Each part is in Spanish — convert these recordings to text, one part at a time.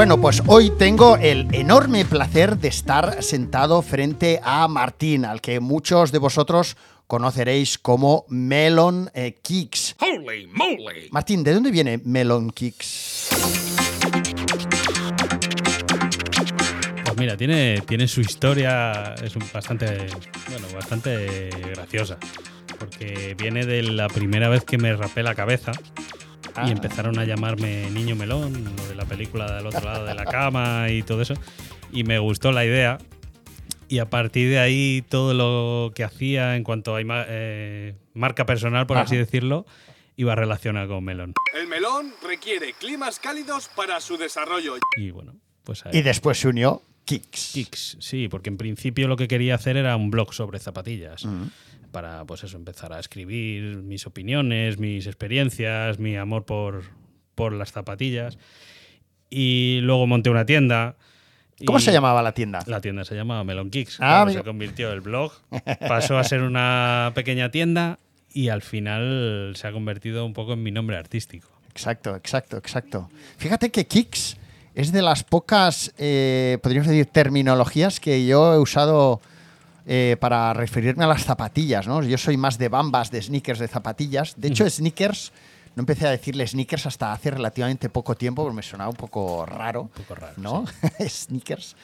Bueno, pues hoy tengo el enorme placer de estar sentado frente a Martín, al que muchos de vosotros conoceréis como Melon eh, Kicks. Holy moly! Martín, ¿de dónde viene Melon Kicks? Pues mira, tiene, tiene su historia, es un bastante, bueno, bastante graciosa. Porque viene de la primera vez que me rapé la cabeza Ah. y empezaron a llamarme Niño Melón, lo de la película del otro lado de la cama y todo eso. Y me gustó la idea. Y a partir de ahí, todo lo que hacía en cuanto a eh, marca personal, por así Ajá. decirlo, iba relacionado con Melón. El melón requiere climas cálidos para su desarrollo. Y bueno, pues ahí. Y después se unió Kicks. Kicks, sí, porque en principio lo que quería hacer era un blog sobre zapatillas. Mm. Para, pues eso, empezar a escribir mis opiniones, mis experiencias, mi amor por, por las zapatillas. Y luego monté una tienda. ¿Cómo se llamaba la tienda? La tienda se llama Melon Kicks. Ah, se convirtió el blog, pasó a ser una pequeña tienda y al final se ha convertido un poco en mi nombre artístico. Exacto, exacto, exacto. Fíjate que Kicks es de las pocas, eh, podríamos decir, terminologías que yo he usado eh, para referirme a las zapatillas, ¿no? Yo soy más de bambas, de sneakers, de zapatillas. De hecho, sneakers, no empecé a decirle sneakers hasta hace relativamente poco tiempo, porque me sonaba un poco raro. Un poco raro, ¿No? sneakers.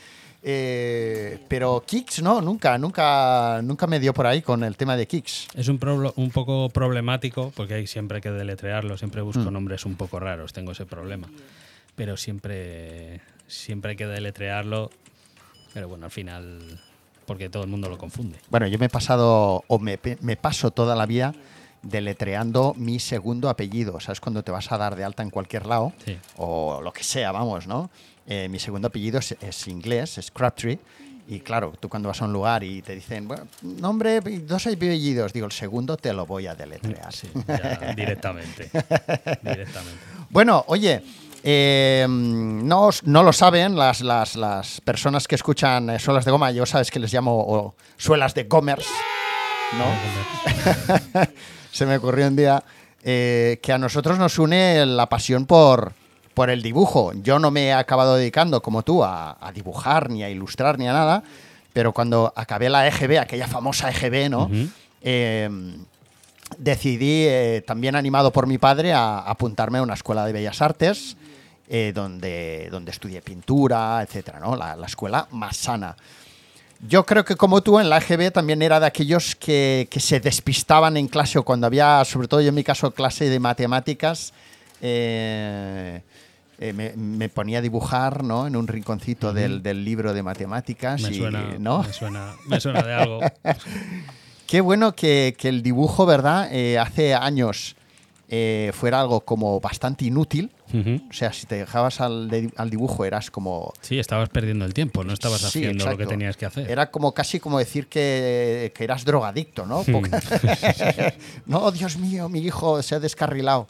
Eh, pero Kicks, no, nunca, nunca, nunca me dio por ahí con el tema de Kicks. Es un, un poco problemático porque hay siempre que deletrearlo, siempre Mm. busco nombres un poco raros, tengo ese problema. Pero siempre, siempre hay que deletrearlo. Pero bueno, al final, porque todo el mundo lo confunde. Bueno, yo me he pasado, o me, paso toda la vida deletreando mi segundo apellido. ¿Sabes? Cuando te vas a dar de alta en cualquier lado, Sí. o lo que sea, vamos, ¿no? Eh, mi segundo apellido es, es inglés, es Crabtree. Y claro, tú cuando vas a un lugar y te dicen, bueno, nombre, dos apellidos, digo, el segundo te lo voy a deletrear. Sí, ya, directamente. directamente. Bueno, oye, eh, no, no lo saben las, las, las personas que escuchan eh, suelas de goma, yo sabes que les llamo o, suelas de gomers, ¿no? Se me ocurrió un día eh, que a nosotros nos une la pasión por, por el dibujo. Yo no me he acabado dedicando como tú a, a dibujar, ni a ilustrar, ni a nada, pero cuando acabé la EGB, aquella famosa EGB, ¿no? Eh, decidí, eh, también animado por mi padre, a, a apuntarme a una escuela de bellas artes, eh, donde, donde estudié pintura, etcétera, ¿no? La, la escuela más sana. Yo creo que como tú en la EGB también era de aquellos que, que se despistaban en clase o cuando había, sobre todo yo en mi caso, clase de matemáticas, eh, eh, me, me ponía a dibujar ¿no? en un rinconcito del, del libro de matemáticas. Me y, suena, ¿no? me suena, me suena de algo. Qué bueno que, que el dibujo, ¿verdad? Eh, hace años eh, fuera algo como bastante inútil. O sea, si te dejabas al, de- al dibujo eras como... Sí, estabas perdiendo el tiempo, no estabas Sí, haciendo lo que tenías que hacer. Era como casi como decir que, que eras drogadicto, ¿no? Hmm. Porque- no, Dios mío, mi hijo se ha descarrilado.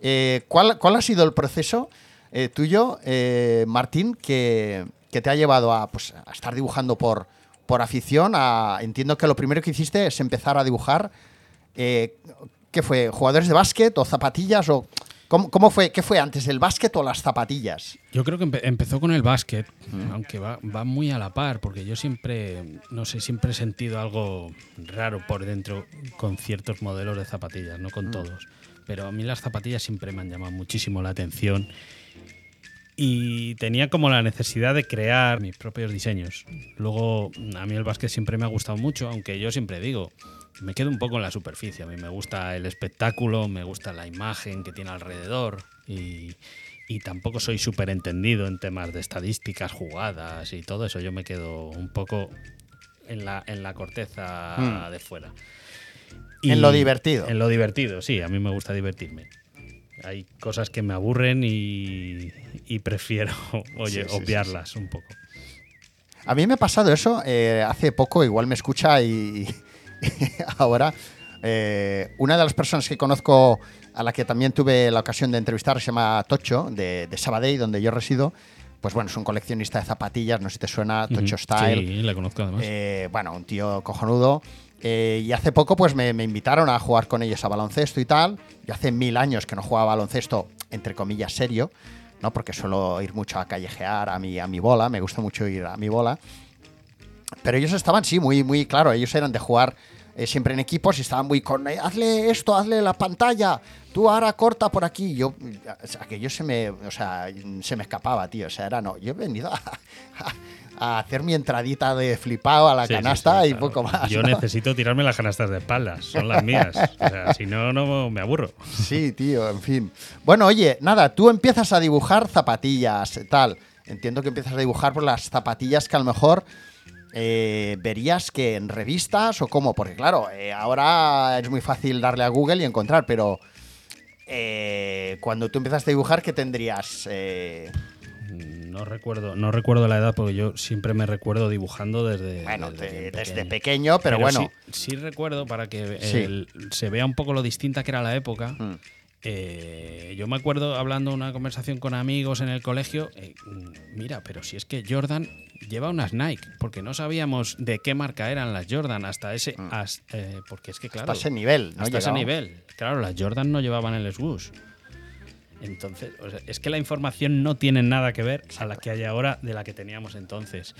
Eh, ¿cuál, cuál ha sido el proceso eh, tuyo, eh, Martín, que, que te ha llevado a, pues, a estar dibujando por, por afición? A, entiendo que lo primero que hiciste es empezar a dibujar. ¿Qué fue? ¿Jugadores de básquet o zapatillas? O, ¿cómo, cómo fue? ¿Qué fue antes, el básquet o las zapatillas? Yo creo que empe- empezó con el básquet, aunque va, va muy a la par, porque yo siempre, no sé, siempre he sentido algo raro por dentro con ciertos modelos de zapatillas, no con todos. Pero a mí las zapatillas siempre me han llamado muchísimo la atención y tenía como la necesidad de crear mis propios diseños. Luego, a mí el básquet siempre me ha gustado mucho, aunque yo siempre digo, me quedo un poco en la superficie. A mí me gusta el espectáculo, me gusta la imagen que tiene alrededor y, y tampoco soy súper entendido en temas de estadísticas, jugadas y todo eso. Yo me quedo un poco en la, en la corteza Hmm. de fuera. En lo divertido. En lo divertido, sí, a mí me gusta divertirme. Hay cosas que me aburren y, y prefiero, oye, Sí, sí, sí, obviarlas un poco. A mí me ha pasado eso eh, hace poco, igual me escucha y, ahora eh, una de las personas que conozco a la que también tuve la ocasión de entrevistar se llama Tocho, de, de Sabadell, donde yo resido. Pues bueno, es un coleccionista de zapatillas, no sé si te suena, Tocho Ujú. Style. Sí, la conozco además. Eh, bueno, un tío cojonudo. Eh, y hace poco pues me, me invitaron a jugar con ellos a baloncesto y tal. Yo hace mil años que no jugaba a baloncesto, entre comillas, serio, ¿no? Porque suelo ir mucho a callejear a mi, a mi bola, me gusta mucho ir a mi bola. Pero ellos estaban, sí, muy, muy claro, ellos eran de jugar eh, siempre en equipos y estaban muy con, eh, hazle esto, hazle la pantalla, tú ahora corta por aquí. Yo, aquello se me, o sea, se me escapaba, tío. O sea, era no, yo he venido a, a hacer mi entradita de flipado a la Sí, canasta sí, y claro. poco más. Yo ¿no? necesito tirarme las canastas de espaldas, son las mías. O sea, si no, no me aburro. Sí, tío, en fin. Bueno, oye, nada, tú empiezas a dibujar zapatillas, tal. Entiendo que empiezas a dibujar por las zapatillas que a lo mejor eh, verías que en revistas o cómo, porque claro, eh, ahora es muy fácil darle a Google y encontrar, pero eh, cuando tú empiezas a dibujar, ¿qué tendrías? No recuerdo, no recuerdo la edad porque yo siempre me recuerdo dibujando desde, bueno, desde, pequeño, pero, bueno. Sí, sí recuerdo para que Sí. el- se vea un poco lo distinta que era la época. Mm. Eh, yo me acuerdo hablando una conversación con amigos en el colegio. eh, mm, mira, pero si es que Jordan lleva unas Nike, porque no sabíamos de qué marca eran las Jordan hasta ese. as- eh, porque es que, claro. Mm. Hasta ese nivel, ¿no? hasta ese nivel. Claro, las Jordan no llevaban el swoosh. Entonces, o sea, es que la información no tiene nada que ver a la que hay ahora de la que teníamos entonces.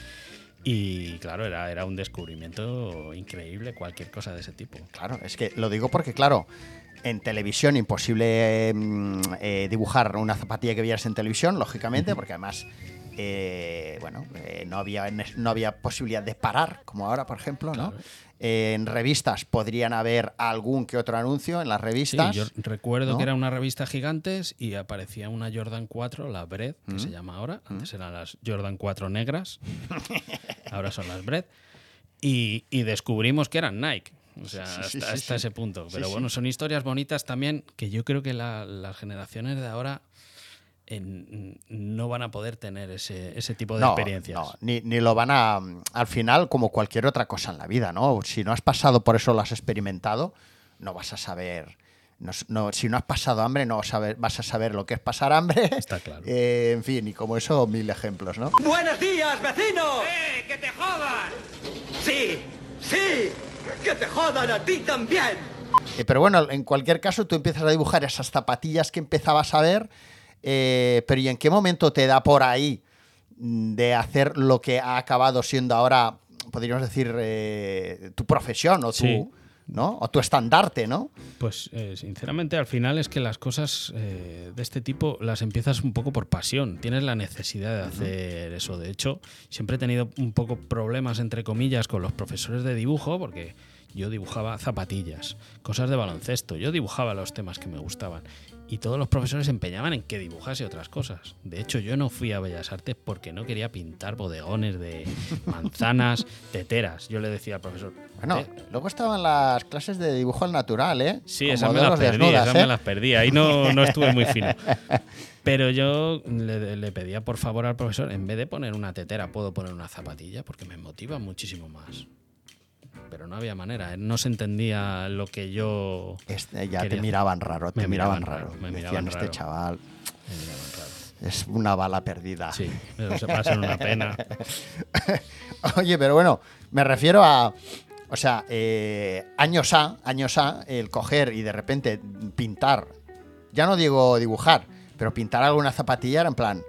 Y claro, era, era un descubrimiento increíble cualquier cosa de ese tipo. Claro, es que lo digo porque, claro, en televisión imposible mm, eh, dibujar una zapatilla que vieras en televisión, lógicamente, porque además, eh, bueno, eh, no, había, no había posibilidad de parar, como ahora, por ejemplo, ¿no? Claro. Eh, en revistas podrían haber algún que otro anuncio en las Sí, revistas. yo recuerdo ¿no? que era una revista gigantes y aparecía una Jordan 4, la Bread, que Mm. se llama ahora. Antes eran las Jordan 4 negras, ahora son las Bread. Y, y descubrimos que eran Nike. O sea, Sí, sí, hasta, sí, hasta sí. ese punto. Pero sí. bueno, son historias bonitas también que yo creo que la- las generaciones de ahora en- no van a poder tener ese, ese tipo de no, experiencias. no, ni, ni lo van a. Al final, como cualquier otra cosa en la vida, ¿no? Si no has pasado por eso, lo has experimentado, no vas a saber. no si no has pasado hambre, no saber- vas a saber lo que es pasar hambre. Está claro. Eh, en fin, y como eso, mil ejemplos, ¿no? ¡Buenos días, vecino! ¡Eh, que te jodan! Sí, sí, que te jodan a ti también. Eh, pero bueno, en cualquier caso, tú empiezas a dibujar esas zapatillas que empezabas a ver, eh, pero ¿y en qué momento te da por ahí mm, de hacer lo que ha acabado siendo ahora, podríamos decir, eh, tu profesión o tu, Sí. ¿No? o tu estandarte, ¿no? Pues eh, sinceramente al final es que las cosas eh, de este tipo las empiezas un poco por pasión, tienes la necesidad de hacer eso. De hecho, siempre he tenido un poco problemas entre comillas con los profesores de dibujo porque yo dibujaba zapatillas, cosas de baloncesto, yo dibujaba los temas que me gustaban y todos los profesores se empeñaban en que dibujase otras cosas. De hecho, yo no fui a Bellas Artes porque no quería pintar bodegones de manzanas, teteras. Yo le decía al profesor, Bueno, "Eh, luego estaban las clases de dibujo al natural, ¿eh? Sí, esas me las perdí, desnudas, esas ¿eh? me las perdí. Ahí no, no estuve muy fino. Pero yo le, le pedía por favor al profesor, en vez de poner una tetera, puedo poner una zapatilla, porque me motiva muchísimo más. No había manera, él no se entendía lo que yo Este, ya te miraban raro, te Me miraban, miraban raro. raro, me Decían, este chaval me miraban raro. es una bala perdida. Sí, se va a ser una pena. Oye, pero bueno, me refiero a. O sea, eh, años A, años A, el coger y de repente pintar. Ya no digo dibujar, pero pintar alguna zapatilla era en plan.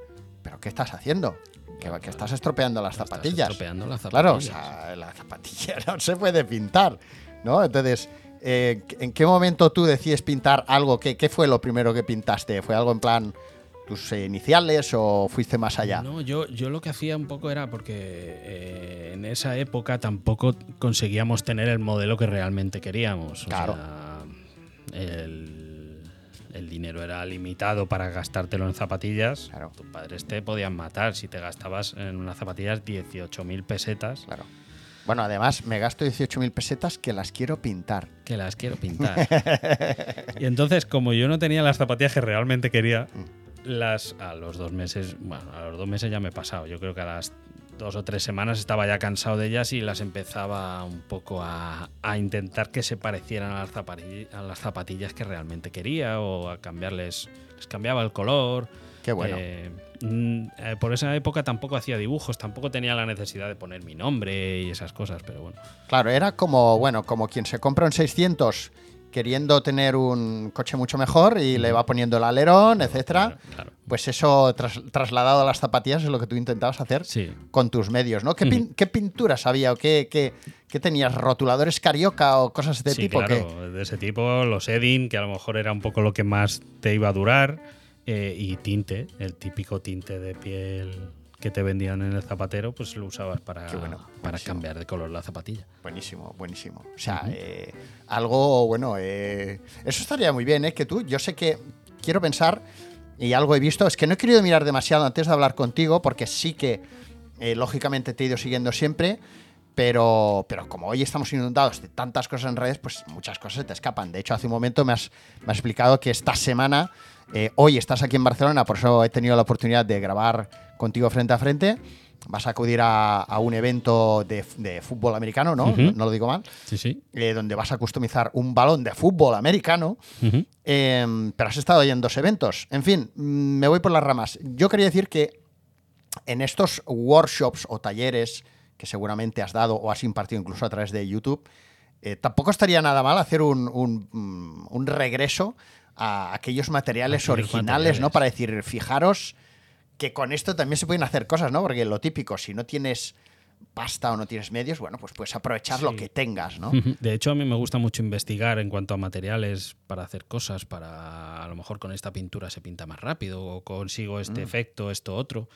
¿Pero qué estás haciendo? Que, que estás estropeando las zapatillas. estropeando las Claro, o zapatillas. sea, la zapatilla no se puede pintar, ¿no? Entonces, eh, ¿en qué momento tú decides pintar algo? ¿Qué, qué fue lo primero que pintaste? ¿Fue algo en plan tus iniciales o fuiste más allá? No, yo, yo lo que hacía un poco era porque eh, en esa época tampoco conseguíamos tener el modelo que realmente queríamos. O Claro. sea, el, el dinero era limitado para gastártelo en zapatillas. Claro. Tus padres te podían matar si te gastabas en unas zapatillas 18.000 pesetas, Claro. Bueno, además me gasto 18.000 pesetas que las quiero pintar. que las quiero pintar. y entonces, como yo no tenía las zapatillas que realmente quería, Mm. las a los dos meses, bueno, a los dos meses ya me he pasado. Yo creo que a las dos o tres semanas estaba ya cansado de ellas y las empezaba un poco a, a intentar que se parecieran a las, a las zapatillas que realmente quería o a cambiarles, les cambiaba el color. Qué bueno. Eh, mm, eh, por esa época tampoco hacía dibujos, tampoco tenía la necesidad de poner mi nombre y esas cosas, pero bueno. Claro, era como, bueno, como quien se compra un 600 queriendo tener un coche mucho mejor y le va poniendo el alerón, etcétera. Claro, claro. Pues eso tras- trasladado a las zapatillas es lo que tú intentabas hacer Sí. con tus medios, ¿no? ¿Qué, pin- qué pinturas había o qué, qué- qué tenías? ¿Rotuladores carioca o cosas de sí, tipo? claro, de ese tipo, los Edding, que a lo mejor era un poco lo que más te iba a durar, eh, y tinte, el típico tinte de piel que te vendían en el zapatero, pues lo usabas para, bueno, para cambiar de color la zapatilla. Buenísimo, buenísimo. O sea, eh, algo, bueno, eh, eso estaría muy bien, ¿eh? Que tú, yo sé que quiero pensar, y algo he visto, es que no he querido mirar demasiado antes de hablar contigo, porque sí que, eh, lógicamente, te he ido siguiendo siempre, pero, pero como hoy estamos inundados de tantas cosas en redes, pues muchas cosas se te escapan. De hecho, hace un momento me has, me has explicado que esta semana, eh, hoy estás aquí en Barcelona, por eso he tenido la oportunidad de grabar contigo frente a frente. Vas a acudir a, a un evento de, de fútbol americano, ¿no? No, no lo digo mal Sí, sí. eh, donde vas a customizar un balón de fútbol americano, eh, pero has estado ahí en dos eventos. En fin, mm, me voy por las ramas. Yo quería decir que en estos workshops o talleres que seguramente has dado o has impartido incluso a través de YouTube, eh, tampoco estaría nada mal hacer un, un- mm, un regreso a aquellos materiales Aquellos originales, ¿no? Para decir, fijaros que con esto también se pueden hacer cosas, ¿no? Porque lo típico, si no tienes pasta o no tienes medios, bueno, pues puedes aprovechar lo que tengas, ¿no? De hecho, a mí me gusta mucho investigar en cuanto a materiales para hacer cosas, para a lo mejor con esta pintura se pinta más rápido o consigo este efecto, esto otro.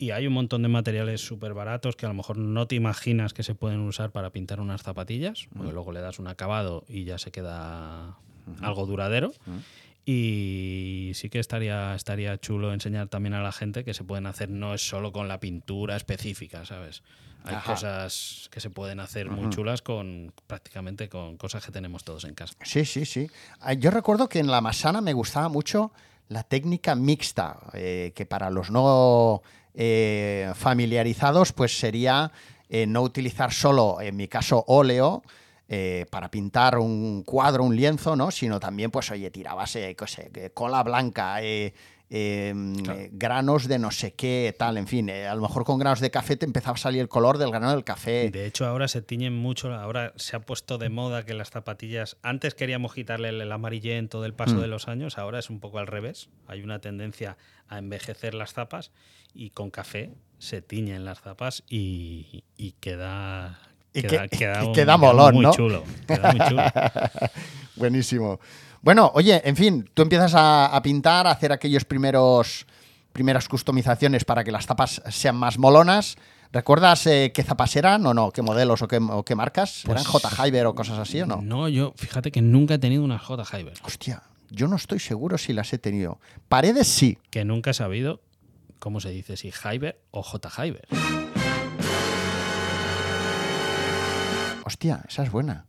Y hay un montón de materiales súper baratos que a lo mejor no te imaginas que se pueden usar para pintar unas zapatillas, porque luego le das un acabado y ya se queda algo duradero. Y sí que estaría, estaría chulo enseñar también a la gente que se pueden hacer, no es solo con la pintura específica, ¿sabes? Hay Ajá. cosas que se pueden hacer muy chulas con prácticamente con cosas que tenemos todos en casa. Sí, sí, sí. Ah, Yo recuerdo que en la Masana me gustaba mucho la técnica mixta, eh, que para los no eh, familiarizados, pues sería eh, no utilizar solo, en mi caso, óleo. para pintar un cuadro, un lienzo, ¿no? Sino también, pues, oye, tirabas, cola blanca, eh, Claro. eh, granos de no sé qué, tal, en fin. eh, a lo mejor con granos de café te empezaba a salir el color del grano del café. De hecho, ahora se tiñen mucho, ahora se ha puesto de moda que las zapatillas, antes queríamos quitarle el, el amarillento del paso Mm. de los años, ahora es un poco al revés. Hay una tendencia a envejecer las zapas y con café se tiñen las zapas y, y queda... Y queda, que- queda un- queda molón, muy ¿no? chulo. Queda muy chulo. Buenísimo. Bueno, oye, en fin, tú empiezas a, a pintar, a hacer aquellos primeros primeras customizaciones para que las zapas sean más molonas. ¿Recuerdas eh, qué zapas eran o no? ¿Qué modelos o qué, o qué marcas? ¿Eran Pues- J. Hyber o cosas así o no? No, yo, fíjate que nunca he tenido una J. Hyber. Hostia, yo no estoy seguro si las he tenido. Paredes sí. Que nunca he sabido cómo se dice, si Hyber o J. Hyber. Hostia, esa es buena.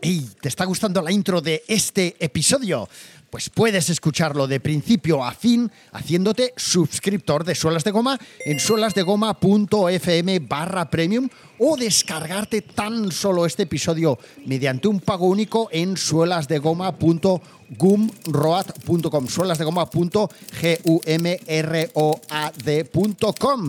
¡Ey! ¿Te está gustando la intro de este episodio? Pues puedes escucharlo de principio a fin haciéndote suscriptor de Suelas de Goma en suelasdegoma.fm barra premium o descargarte tan solo este episodio mediante un pago único en suelasdegoma.gumroad.com suelasdegoma.gumroad.com